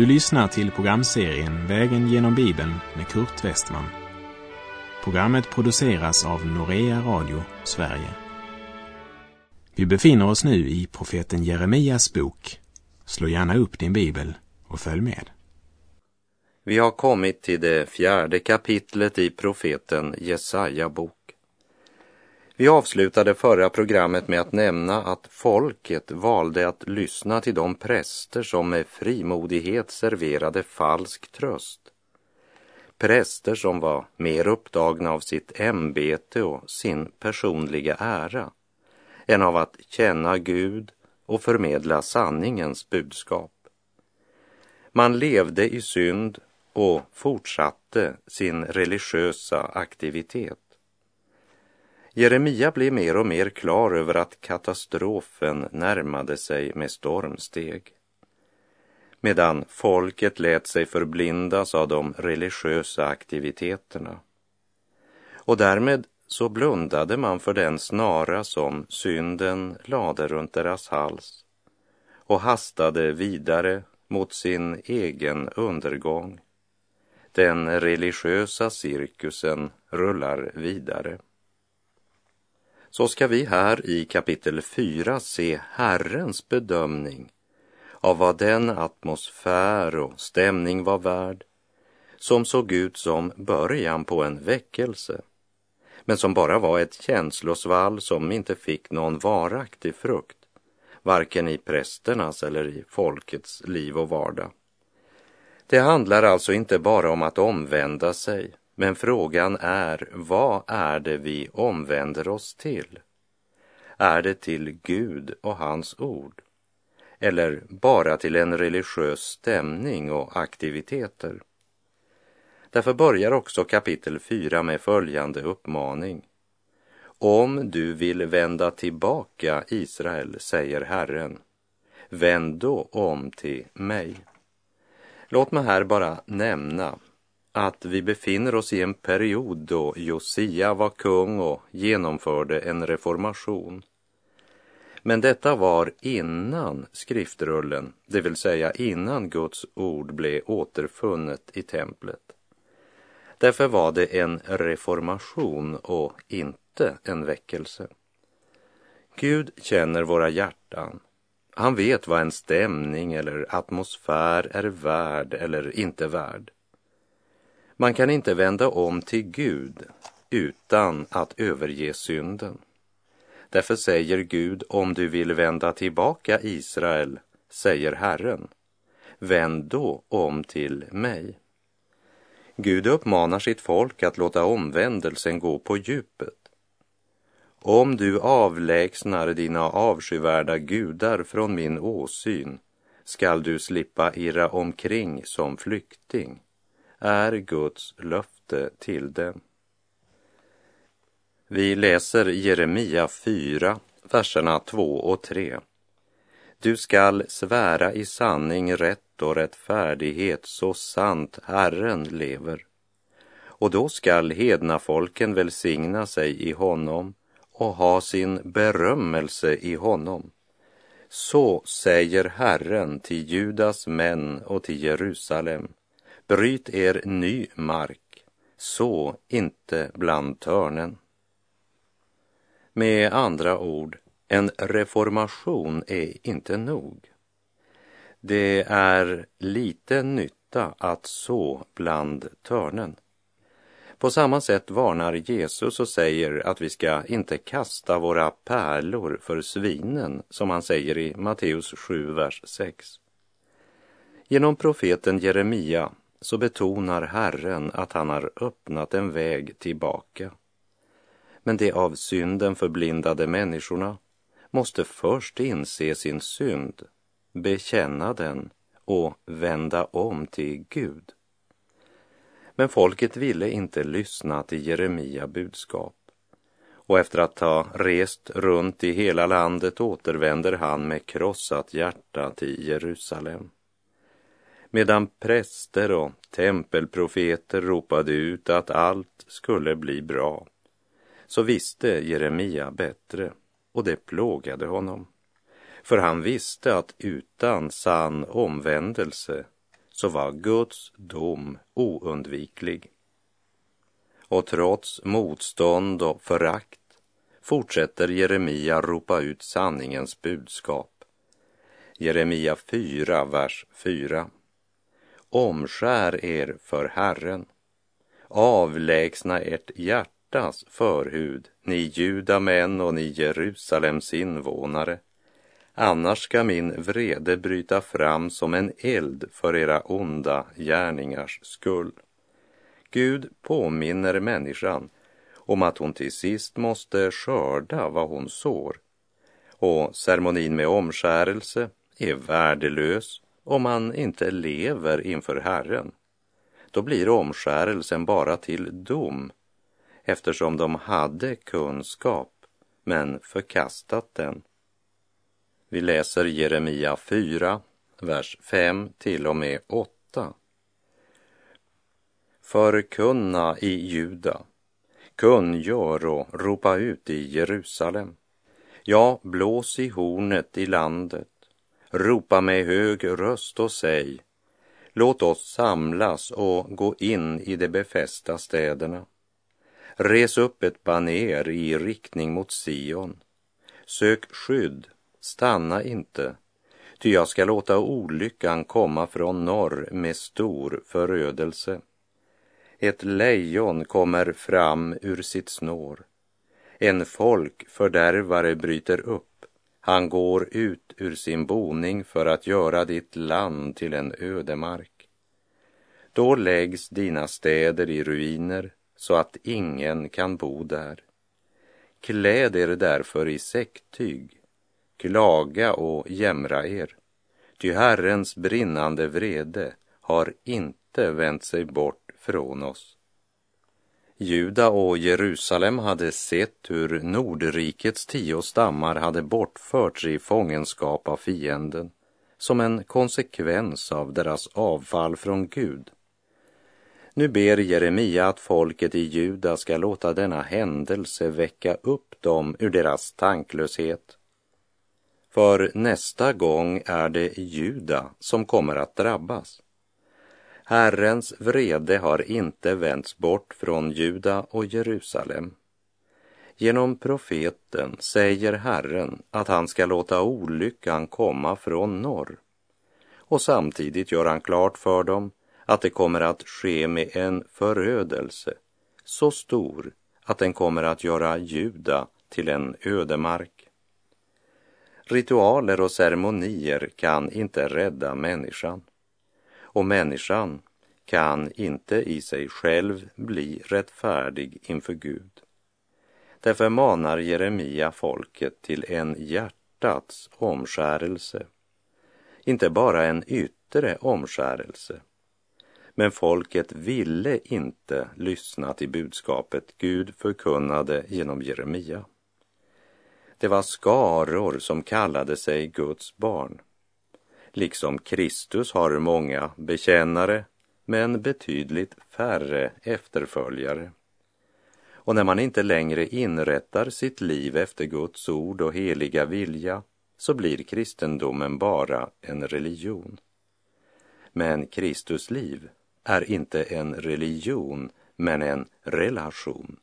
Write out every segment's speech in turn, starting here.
Du lyssnar till programserien Vägen genom Bibeln med Kurt Westman. Programmet produceras av Norea Radio Sverige. Vi befinner oss nu i profeten Jeremias bok. Slå gärna upp din bibel och följ med. Vi har kommit till det fjärde kapitlet i profeten Jesaja bok. Vi avslutade förra programmet med att nämna att folket valde att lyssna till de präster som med frimodighet serverade falsk tröst. Präster som var mer upptagna av sitt ämbete och sin personliga ära än av att känna Gud och förmedla sanningens budskap. Man levde i synd och fortsatte sin religiösa aktivitet. Jeremia blev mer och mer klar över att katastrofen närmade sig med stormsteg. Medan folket lät sig förblindas av de religiösa aktiviteterna. Och därmed så blundade man för den snara som synden lade runt deras hals och hastade vidare mot sin egen undergång. Den religiösa cirkusen rullar vidare så ska vi här i kapitel 4 se Herrens bedömning av vad den atmosfär och stämning var värd som såg ut som början på en väckelse men som bara var ett känslosvall som inte fick någon varaktig frukt varken i prästernas eller i folkets liv och vardag. Det handlar alltså inte bara om att omvända sig men frågan är, vad är det vi omvänder oss till? Är det till Gud och hans ord? Eller bara till en religiös stämning och aktiviteter? Därför börjar också kapitel 4 med följande uppmaning. Om du vill vända tillbaka, Israel, säger Herren, vänd då om till mig. Låt mig här bara nämna att vi befinner oss i en period då Josia var kung och genomförde en reformation. Men detta var innan skriftrullen, det vill säga innan Guds ord blev återfunnet i templet. Därför var det en reformation och inte en väckelse. Gud känner våra hjärtan. Han vet vad en stämning eller atmosfär är värd eller inte värd. Man kan inte vända om till Gud utan att överge synden. Därför säger Gud, om du vill vända tillbaka Israel, säger Herren, vänd då om till mig. Gud uppmanar sitt folk att låta omvändelsen gå på djupet. Om du avlägsnar dina avskyvärda gudar från min åsyn skall du slippa irra omkring som flykting är Guds löfte till dem. Vi läser Jeremia 4, verserna 2 och 3. Du skall svära i sanning, rätt och rättfärdighet så sant Herren lever. Och då skall hedna folken välsigna sig i honom och ha sin berömmelse i honom. Så säger Herren till Judas män och till Jerusalem. Bryt er ny mark, så inte bland törnen. Med andra ord, en reformation är inte nog. Det är lite nytta att så bland törnen. På samma sätt varnar Jesus och säger att vi ska inte kasta våra pärlor för svinen, som han säger i Matteus 7, vers 6. Genom profeten Jeremia så betonar Herren att han har öppnat en väg tillbaka. Men de av synden förblindade människorna måste först inse sin synd, bekänna den och vända om till Gud. Men folket ville inte lyssna till Jeremia budskap och efter att ha rest runt i hela landet återvänder han med krossat hjärta till Jerusalem medan präster och tempelprofeter ropade ut att allt skulle bli bra, så visste Jeremia bättre och det plågade honom. För han visste att utan sann omvändelse så var Guds dom oundviklig. Och trots motstånd och förakt fortsätter Jeremia ropa ut sanningens budskap. Jeremia 4, vers 4. Omskär er för Herren. Avlägsna ert hjärtas förhud, ni judamän och ni Jerusalems invånare. Annars ska min vrede bryta fram som en eld för era onda gärningars skull. Gud påminner människan om att hon till sist måste skörda vad hon sår. Och ceremonin med omskärelse är värdelös om man inte lever inför Herren. Då blir omskärelsen bara till dom eftersom de hade kunskap men förkastat den. Vi läser Jeremia 4, vers 5 till och med 8. Förkunna i Juda, kungör och ropa ut i Jerusalem. Ja, blås i hornet i landet, ropa med hög röst och säg, låt oss samlas och gå in i de befästa städerna. Res upp ett baner i riktning mot Sion. Sök skydd, stanna inte, ty jag ska låta olyckan komma från norr med stor förödelse. Ett lejon kommer fram ur sitt snår. En folkfördärvare bryter upp. Han går ut ur sin boning för att göra ditt land till en ödemark. Då läggs dina städer i ruiner så att ingen kan bo där. Kläd er därför i säcktyg, klaga och jämra er, ty Herrens brinnande vrede har inte vänt sig bort från oss. Juda och Jerusalem hade sett hur Nordrikets tio stammar hade bortförts i fångenskap av fienden som en konsekvens av deras avfall från Gud. Nu ber Jeremia att folket i Juda ska låta denna händelse väcka upp dem ur deras tanklöshet. För nästa gång är det Juda som kommer att drabbas. Herrens vrede har inte vänts bort från Juda och Jerusalem. Genom profeten säger Herren att han ska låta olyckan komma från norr. Och samtidigt gör han klart för dem att det kommer att ske med en förödelse så stor att den kommer att göra Juda till en ödemark. Ritualer och ceremonier kan inte rädda människan och människan kan inte i sig själv bli rättfärdig inför Gud. Därför manar Jeremia folket till en hjärtats omskärelse. Inte bara en yttre omskärelse. Men folket ville inte lyssna till budskapet Gud förkunnade genom Jeremia. Det var skaror som kallade sig Guds barn. Liksom Kristus har många bekännare men betydligt färre efterföljare. Och när man inte längre inrättar sitt liv efter Guds ord och heliga vilja så blir kristendomen bara en religion. Men Kristus liv är inte en religion, men en relation.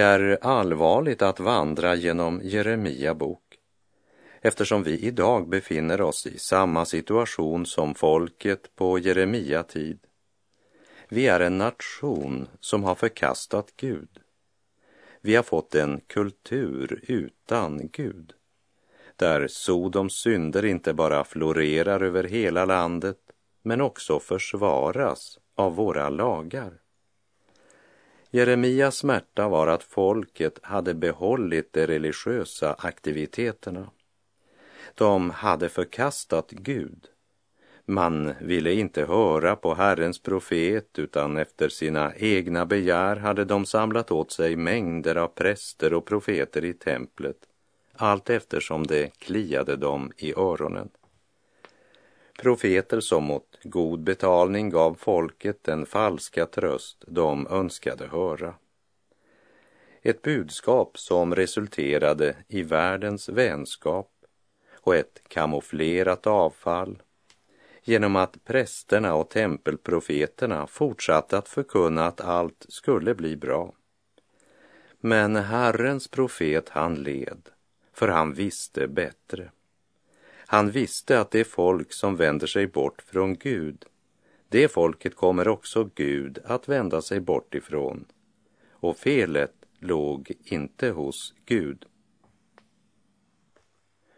Det är allvarligt att vandra genom Jeremia bok eftersom vi idag befinner oss i samma situation som folket på Jeremia tid. Vi är en nation som har förkastat Gud. Vi har fått en kultur utan Gud, där Sodoms synder inte bara florerar över hela landet, men också försvaras av våra lagar. Jeremias smärta var att folket hade behållit de religiösa aktiviteterna. De hade förkastat Gud, Man ville inte höra på Herrens profet utan efter sina egna begär hade de samlat åt sig mängder av präster och profeter i templet allt eftersom det kliade dem i öronen. Profeter som mot god betalning gav folket den falska tröst de önskade höra. Ett budskap som resulterade i världens vänskap och ett kamouflerat avfall genom att prästerna och tempelprofeterna fortsatte att förkunna att allt skulle bli bra. Men Herrens profet han led, för han visste bättre. Han visste att det folk som vänder sig bort från Gud, det folket kommer också Gud att vända sig bort ifrån. Och felet låg inte hos Gud.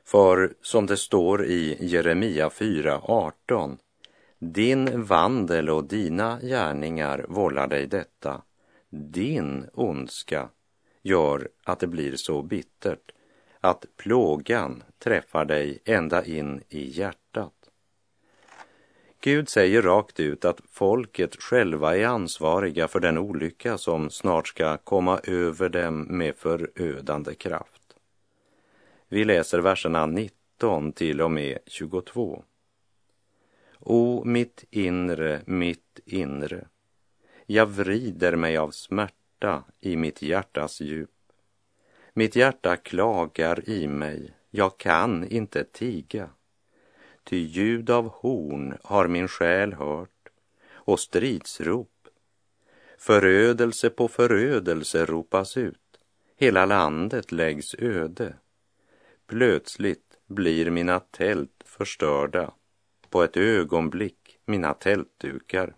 För som det står i Jeremia 4.18 Din vandel och dina gärningar vållar dig detta. Din ondska gör att det blir så bittert att plågan träffar dig ända in i hjärtat. Gud säger rakt ut att folket själva är ansvariga för den olycka som snart ska komma över dem med förödande kraft. Vi läser verserna 19 till och med 22. O mitt inre, mitt inre, jag vrider mig av smärta i mitt hjärtas djup. Mitt hjärta klagar i mig, jag kan inte tiga. Ty ljud av horn har min själ hört och stridsrop. Förödelse på förödelse ropas ut, hela landet läggs öde. Plötsligt blir mina tält förstörda, på ett ögonblick mina tältdukar.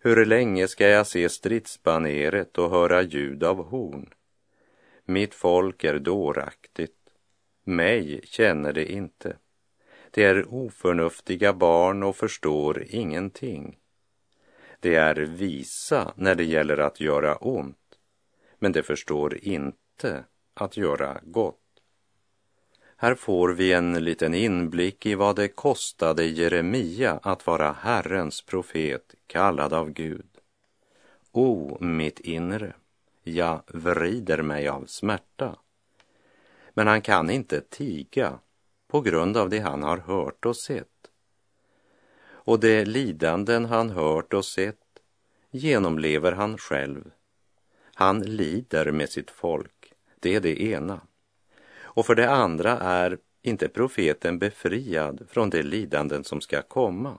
Hur länge ska jag se stridsbaneret och höra ljud av horn? Mitt folk är dåraktigt, mig känner det inte. Det är oförnuftiga barn och förstår ingenting. Det är visa när det gäller att göra ont, men det förstår inte att göra gott. Här får vi en liten inblick i vad det kostade Jeremia att vara Herrens profet kallad av Gud. O, mitt inre, jag vrider mig av smärta. Men han kan inte tiga på grund av det han har hört och sett. Och de lidanden han hört och sett genomlever han själv. Han lider med sitt folk, det är det ena. Och för det andra är inte profeten befriad från de lidanden som ska komma.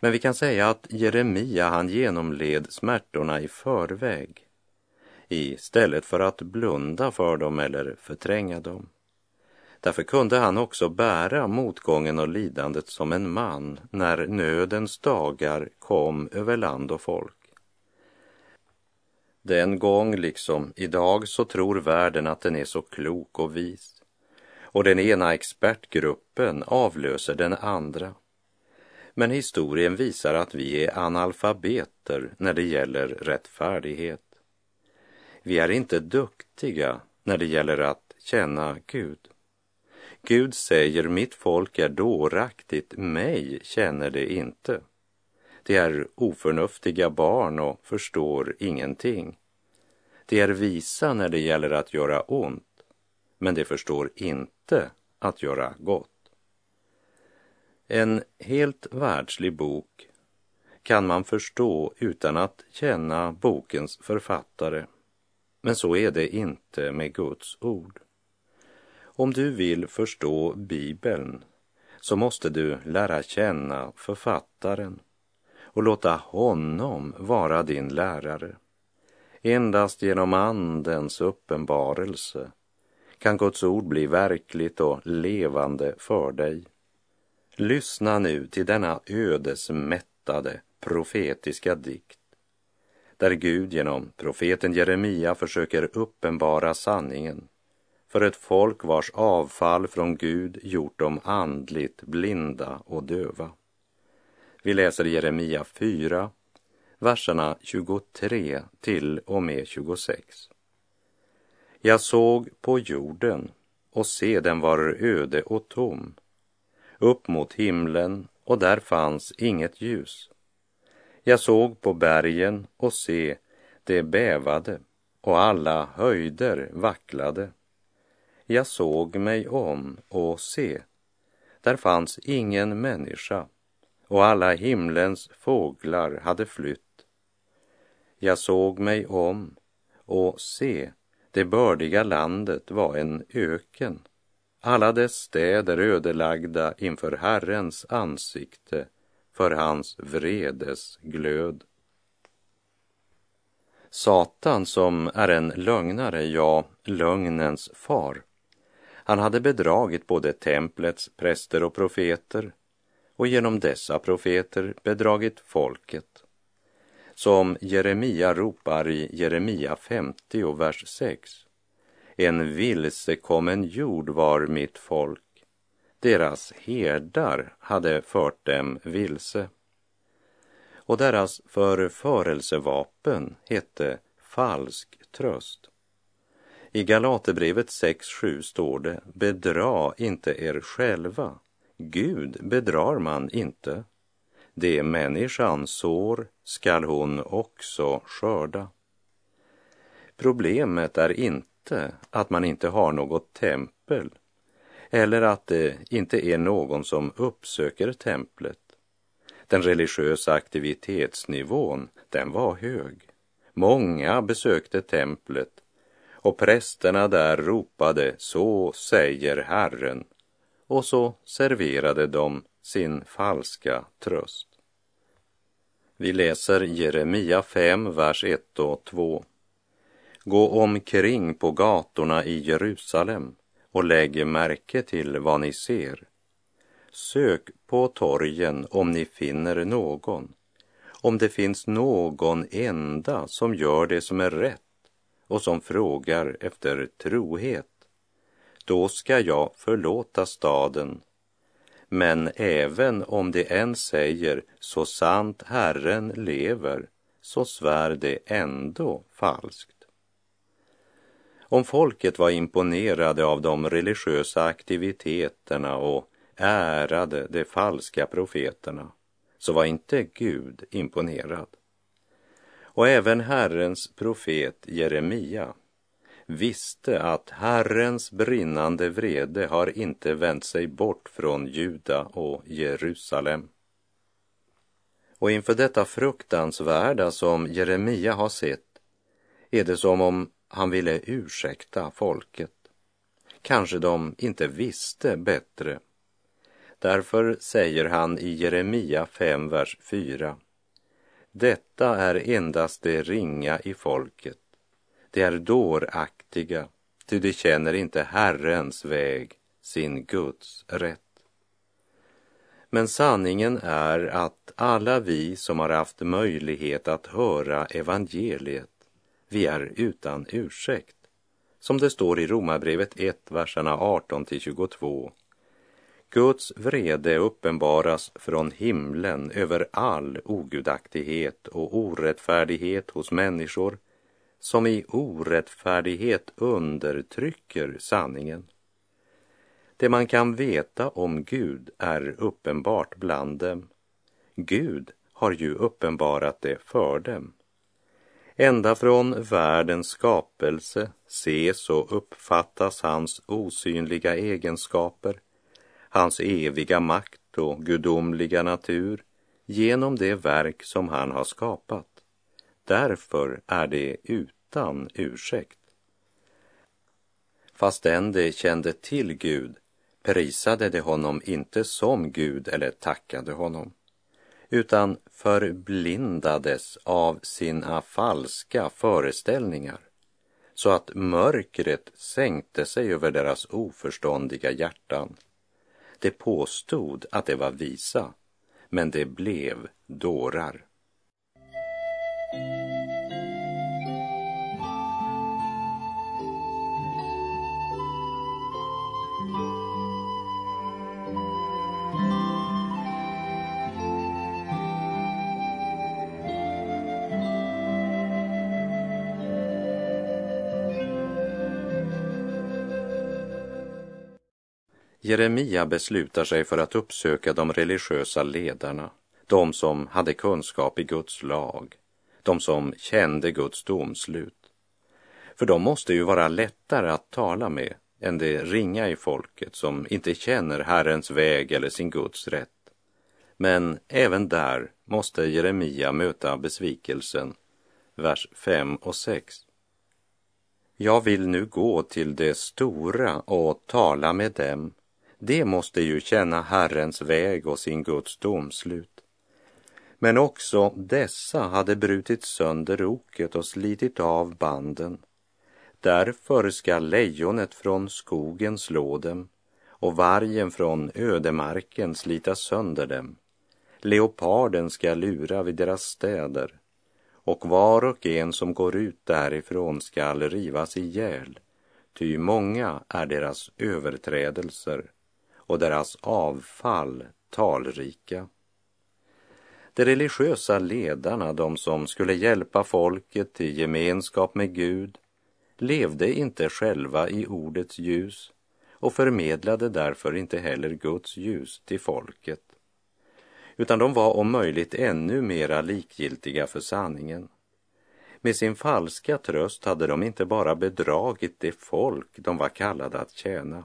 Men vi kan säga att Jeremia han genomled smärtorna i förväg istället för att blunda för dem eller förtränga dem. Därför kunde han också bära motgången och lidandet som en man när nödens dagar kom över land och folk. Den gång liksom idag så tror världen att den är så klok och vis. Och den ena expertgruppen avlöser den andra. Men historien visar att vi är analfabeter när det gäller rättfärdighet. Vi är inte duktiga när det gäller att känna Gud. Gud säger, mitt folk är dåraktigt, mig känner det inte. De är oförnuftiga barn och förstår ingenting. De är visa när det gäller att göra ont, men de förstår inte att göra gott. En helt världslig bok kan man förstå utan att känna bokens författare. Men så är det inte med Guds ord. Om du vill förstå Bibeln så måste du lära känna författaren och låta honom vara din lärare. Endast genom Andens uppenbarelse kan Guds ord bli verkligt och levande för dig. Lyssna nu till denna ödesmättade profetiska dikt där Gud genom profeten Jeremia försöker uppenbara sanningen för ett folk vars avfall från Gud gjort dem andligt blinda och döva. Vi läser Jeremia 4, verserna 23 till och med 26. Jag såg på jorden och se den var öde och tom. Upp mot himlen och där fanns inget ljus. Jag såg på bergen och se, det bävade och alla höjder vacklade. Jag såg mig om och se, där fanns ingen människa och alla himlens fåglar hade flytt. Jag såg mig om och se, det bördiga landet var en öken, alla dess städer ödelagda inför Herrens ansikte, för hans vredes glöd. Satan som är en lögnare, ja, lögnens far. Han hade bedragit både templets präster och profeter och genom dessa profeter bedragit folket. Som Jeremia ropar i Jeremia 50, vers 6. En vilsekommen jord var mitt folk. Deras herdar hade fört dem vilse och deras förförelsevapen hette falsk tröst. I Galaterbrevet 6.7 står det, bedra inte er själva. Gud bedrar man inte. Det människan sår skall hon också skörda. Problemet är inte att man inte har något tempel eller att det inte är någon som uppsöker templet. Den religiösa aktivitetsnivån, den var hög. Många besökte templet och prästerna där ropade så säger Herren och så serverade de sin falska tröst. Vi läser Jeremia 5, vers 1 och 2. Gå omkring på gatorna i Jerusalem och lägg märke till vad ni ser. Sök på torgen om ni finner någon, om det finns någon enda som gör det som är rätt och som frågar efter trohet. Då ska jag förlåta staden. Men även om det än säger så sant Herren lever, så svär det ändå falskt. Om folket var imponerade av de religiösa aktiviteterna och ärade de falska profeterna, så var inte Gud imponerad. Och även Herrens profet Jeremia visste att Herrens brinnande vrede har inte vänt sig bort från Juda och Jerusalem. Och inför detta fruktansvärda som Jeremia har sett är det som om han ville ursäkta folket. Kanske de inte visste bättre. Därför säger han i Jeremia 5, vers 4. Detta är endast det ringa i folket. Det är dåraktiga, ty de känner inte Herrens väg, sin Guds rätt. Men sanningen är att alla vi som har haft möjlighet att höra evangeliet vi är utan ursäkt. Som det står i Romarbrevet 1, verserna 18 till 22. Guds vrede uppenbaras från himlen över all ogudaktighet och orättfärdighet hos människor som i orättfärdighet undertrycker sanningen. Det man kan veta om Gud är uppenbart bland dem. Gud har ju uppenbarat det för dem. Ända från världens skapelse ses och uppfattas hans osynliga egenskaper, hans eviga makt och gudomliga natur genom det verk som han har skapat. Därför är det utan ursäkt. Fastän de kände till Gud prisade de honom inte som Gud eller tackade honom utan förblindades av sina falska föreställningar så att mörkret sänkte sig över deras oförståndiga hjärtan. De påstod att de var visa, men de blev dårar. Jeremia beslutar sig för att uppsöka de religiösa ledarna, de som hade kunskap i Guds lag, de som kände Guds domslut. För de måste ju vara lättare att tala med än det ringa i folket som inte känner Herrens väg eller sin Guds rätt. Men även där måste Jeremia möta besvikelsen. Vers 5 och 6. Jag vill nu gå till det stora och tala med dem. De måste ju känna Herrens väg och sin Guds domslut. Men också dessa hade brutit sönder oket och slitit av banden. Därför ska lejonet från skogen slå dem och vargen från ödemarken slita sönder dem. Leoparden ska lura vid deras städer och var och en som går ut därifrån skall rivas ihjäl, ty många är deras överträdelser och deras avfall talrika. De religiösa ledarna, de som skulle hjälpa folket till gemenskap med Gud, levde inte själva i ordets ljus och förmedlade därför inte heller Guds ljus till folket utan de var om möjligt ännu mera likgiltiga för sanningen. Med sin falska tröst hade de inte bara bedragit det folk de var kallade att tjäna,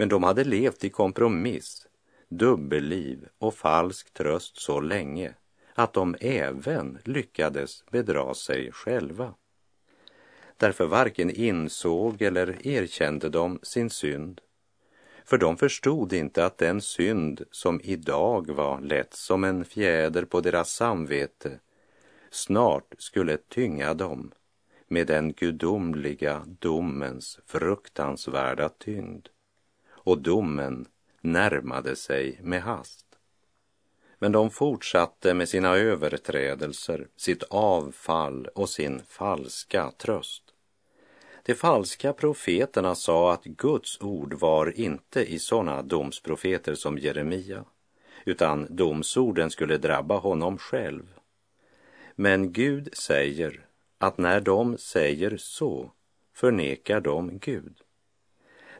men de hade levt i kompromiss, dubbelliv och falsk tröst så länge att de även lyckades bedra sig själva. Därför varken insåg eller erkände de sin synd för de förstod inte att den synd som idag var lätt som en fjäder på deras samvete snart skulle tynga dem med den gudomliga domens fruktansvärda tyngd. Och domen närmade sig med hast. Men de fortsatte med sina överträdelser, sitt avfall och sin falska tröst. De falska profeterna sa att Guds ord var inte i sådana domsprofeter som Jeremia, utan domsorden skulle drabba honom själv. Men Gud säger att när de säger så förnekar de Gud.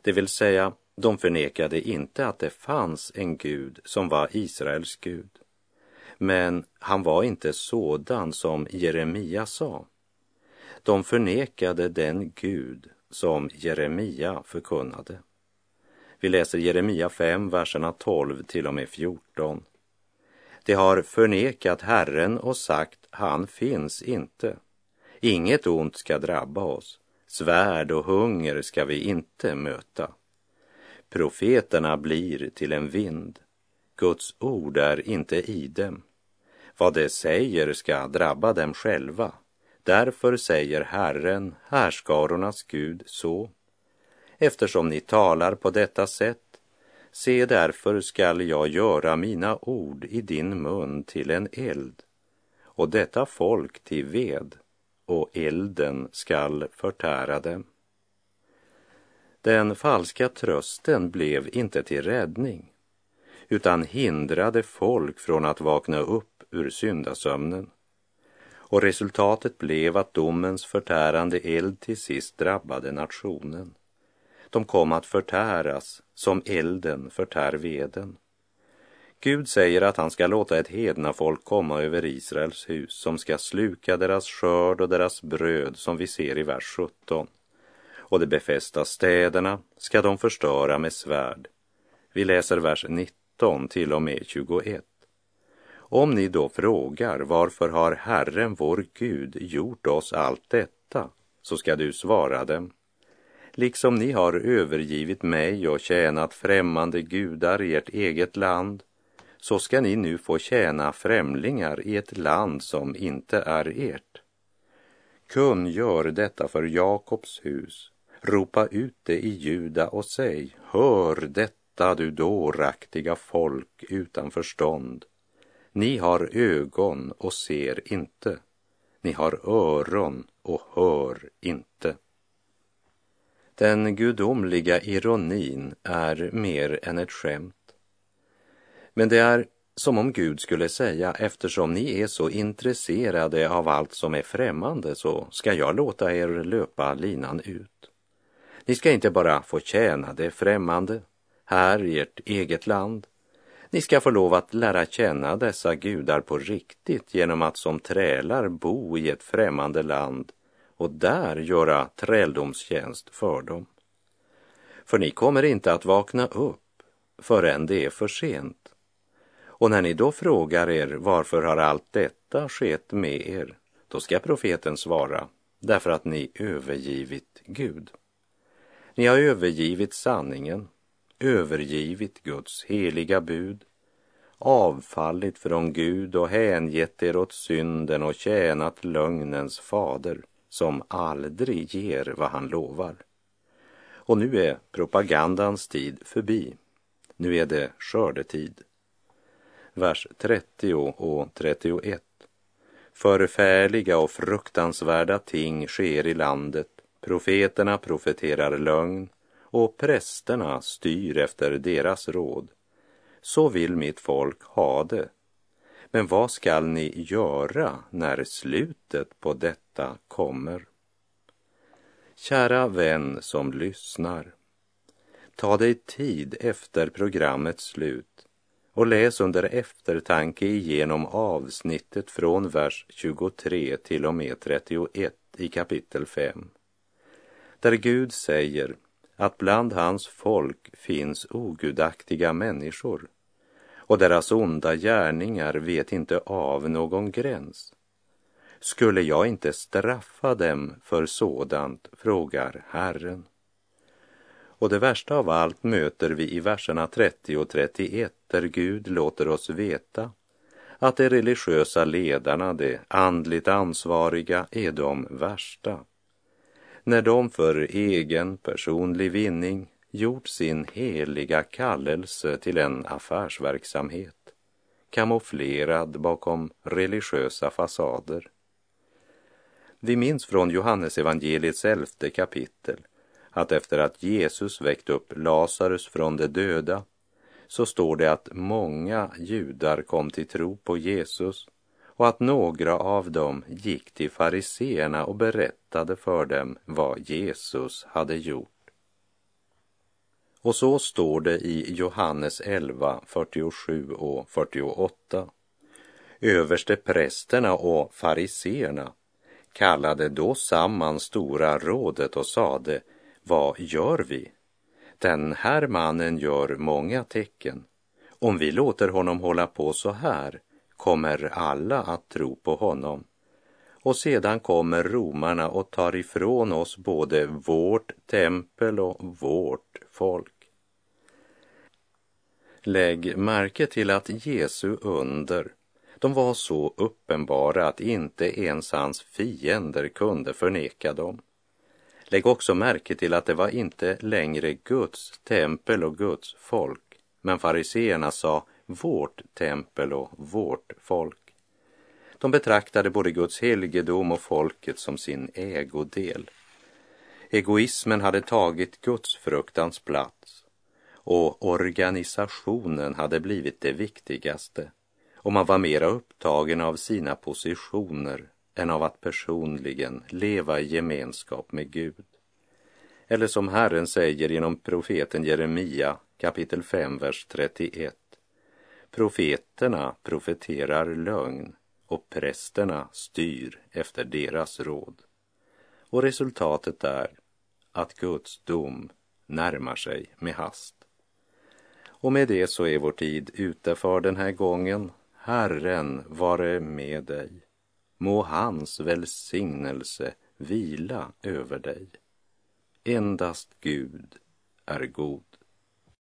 Det vill säga, de förnekade inte att det fanns en Gud som var Israels Gud. Men han var inte sådan som Jeremia sa. De förnekade den Gud som Jeremia förkunnade. Vi läser Jeremia 5, verserna 12 till och med 14. De har förnekat Herren och sagt, han finns inte. Inget ont ska drabba oss. Svärd och hunger ska vi inte möta. Profeterna blir till en vind. Guds ord är inte i dem. Vad de säger ska drabba dem själva Därför säger Herren, härskarornas Gud, så. Eftersom ni talar på detta sätt, se därför skall jag göra mina ord i din mun till en eld och detta folk till ved, och elden skall förtära dem. Den falska trösten blev inte till räddning, utan hindrade folk från att vakna upp ur syndasömnen och resultatet blev att domens förtärande eld till sist drabbade nationen. De kom att förtäras som elden förtär veden. Gud säger att han ska låta ett hedna folk komma över Israels hus som ska sluka deras skörd och deras bröd som vi ser i vers 17. Och de befästa städerna ska de förstöra med svärd. Vi läser vers 19 till och med 21. Om ni då frågar varför har Herren vår Gud gjort oss allt detta, så ska du svara dem. Liksom ni har övergivit mig och tjänat främmande gudar i ert eget land, så ska ni nu få tjäna främlingar i ett land som inte är ert. Kungör detta för Jakobs hus, ropa ut det i Juda och säg, hör detta du dåraktiga folk utan förstånd ni har ögon och ser inte. Ni har öron och hör inte. Den gudomliga ironin är mer än ett skämt. Men det är som om Gud skulle säga, eftersom ni är så intresserade av allt som är främmande så ska jag låta er löpa linan ut. Ni ska inte bara få tjäna det främmande. här i ert eget land. Ni ska få lov att lära känna dessa gudar på riktigt genom att som trälar bo i ett främmande land och där göra träldomstjänst för dem. För ni kommer inte att vakna upp förrän det är för sent. Och när ni då frågar er varför har allt detta skett med er, då ska profeten svara, därför att ni övergivit Gud. Ni har övergivit sanningen, övergivit Guds heliga bud, avfallit från Gud och hängett er åt synden och tjänat lögnens fader som aldrig ger vad han lovar. Och nu är propagandans tid förbi. Nu är det skördetid. Vers 30 och 31. Förfärliga och fruktansvärda ting sker i landet. Profeterna profeterar lögn och prästerna styr efter deras råd. Så vill mitt folk ha det. Men vad skall ni göra när slutet på detta kommer? Kära vän som lyssnar. Ta dig tid efter programmets slut och läs under eftertanke igenom avsnittet från vers 23 till och med 31 i kapitel 5. Där Gud säger att bland hans folk finns ogudaktiga människor och deras onda gärningar vet inte av någon gräns. Skulle jag inte straffa dem för sådant, frågar Herren. Och det värsta av allt möter vi i verserna 30 och 31 där Gud låter oss veta att de religiösa ledarna, de andligt ansvariga, är de värsta. När de för egen personlig vinning gjort sin heliga kallelse till en affärsverksamhet kamouflerad bakom religiösa fasader. Vi minns från Johannesevangeliets elfte kapitel att efter att Jesus väckt upp Lazarus från de döda så står det att många judar kom till tro på Jesus och att några av dem gick till fariseerna och berättade för dem vad Jesus hade gjort. Och så står det i Johannes 11, 47 och 48. Överste prästerna och fariseerna kallade då samman stora rådet och sade, vad gör vi? Den här mannen gör många tecken. Om vi låter honom hålla på så här kommer alla att tro på honom. Och sedan kommer romarna och tar ifrån oss både vårt tempel och vårt folk. Lägg märke till att Jesu under, de var så uppenbara att inte ens hans fiender kunde förneka dem. Lägg också märke till att det var inte längre Guds tempel och Guds folk, men fariseerna sa vårt tempel och vårt folk. De betraktade både Guds helgedom och folket som sin ägodel. Egoismen hade tagit Guds fruktans plats och organisationen hade blivit det viktigaste och man var mera upptagen av sina positioner än av att personligen leva i gemenskap med Gud. Eller som Herren säger genom profeten Jeremia kapitel 5, vers 31. Profeterna profeterar lögn och prästerna styr efter deras råd. Och resultatet är att Guds dom närmar sig med hast. Och med det så är vår tid ute för den här gången. Herren vare med dig. Må hans välsignelse vila över dig. Endast Gud är god.